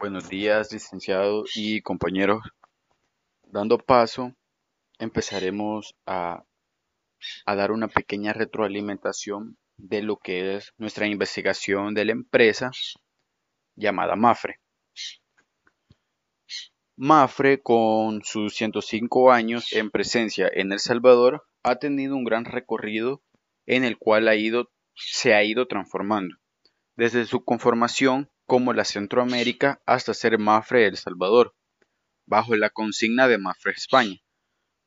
Buenos días, licenciado y compañeros. Dando paso, empezaremos a, dar una pequeña retroalimentación de lo que es nuestra investigación de la empresa llamada Mafre. Mafre, con sus 105 años en presencia en El Salvador, ha tenido un gran recorrido en el cual ha ido, se ha ido transformando. Desde su conformación como la Centroamérica hasta ser Mafre El Salvador, bajo la consigna de Mafre España.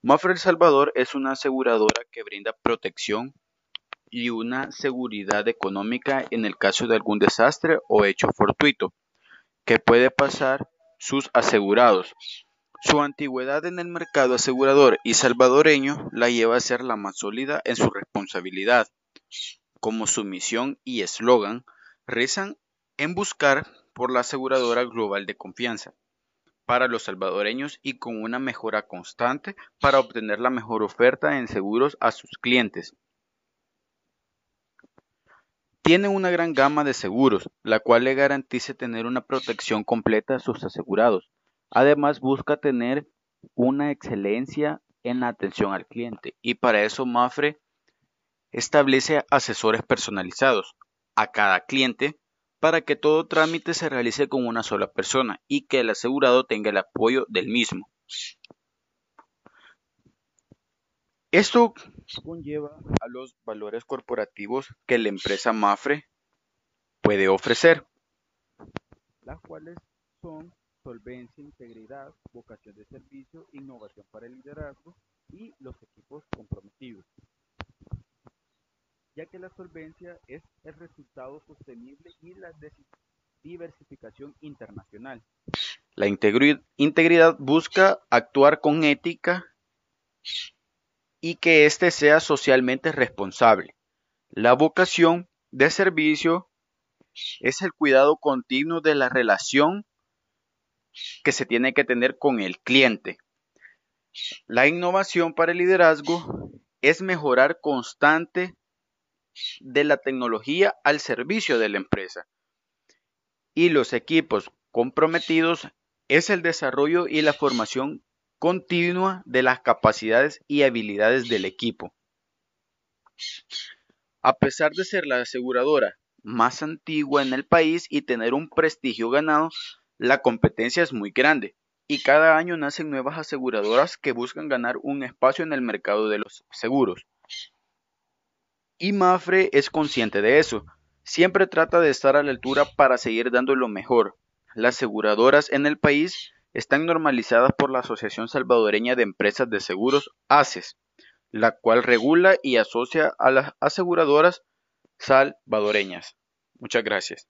Mafre El Salvador es una aseguradora que brinda protección y una seguridad económica en el caso de algún desastre o hecho fortuito que puede pasar sus asegurados. Su antigüedad en el mercado asegurador y salvadoreño la lleva a ser la más sólida en su responsabilidad. Como su misión y eslogan, rezan en buscar por la aseguradora global de confianza para los salvadoreños y con una mejora constante para obtener la mejor oferta en seguros a sus clientes. Tiene una gran gama de seguros, la cual le garantice tener una protección completa a sus asegurados. Además, busca tener una excelencia en la atención al cliente y para eso Mafre establece asesores personalizados a cada cliente para que todo trámite se realice con una sola persona y que el asegurado tenga el apoyo del mismo. Esto conlleva a los valores corporativos que la empresa Mafre puede ofrecer, las cuales son solvencia, integridad, vocación de servicio, innovación para el liderazgo y los equipos que la solvencia es el resultado sostenible y la diversificación internacional. La integridad busca actuar con ética y que éste sea socialmente responsable. La vocación de servicio es el cuidado continuo de la relación que se tiene que tener con el cliente. La innovación para el liderazgo es mejorar constante de la tecnología al servicio de la empresa. Y los equipos comprometidos es el desarrollo y la formación continua de las capacidades y habilidades del equipo. A pesar de ser la aseguradora más antigua en el país y tener un prestigio ganado, la competencia es muy grande y cada año nacen nuevas aseguradoras que buscan ganar un espacio en el mercado de los seguros. Y Mafre es consciente de eso. Siempre trata de estar a la altura para seguir dando lo mejor. Las aseguradoras en el país están normalizadas por la Asociación Salvadoreña de Empresas de Seguros, ACES, la cual regula y asocia a las aseguradoras salvadoreñas. Muchas gracias.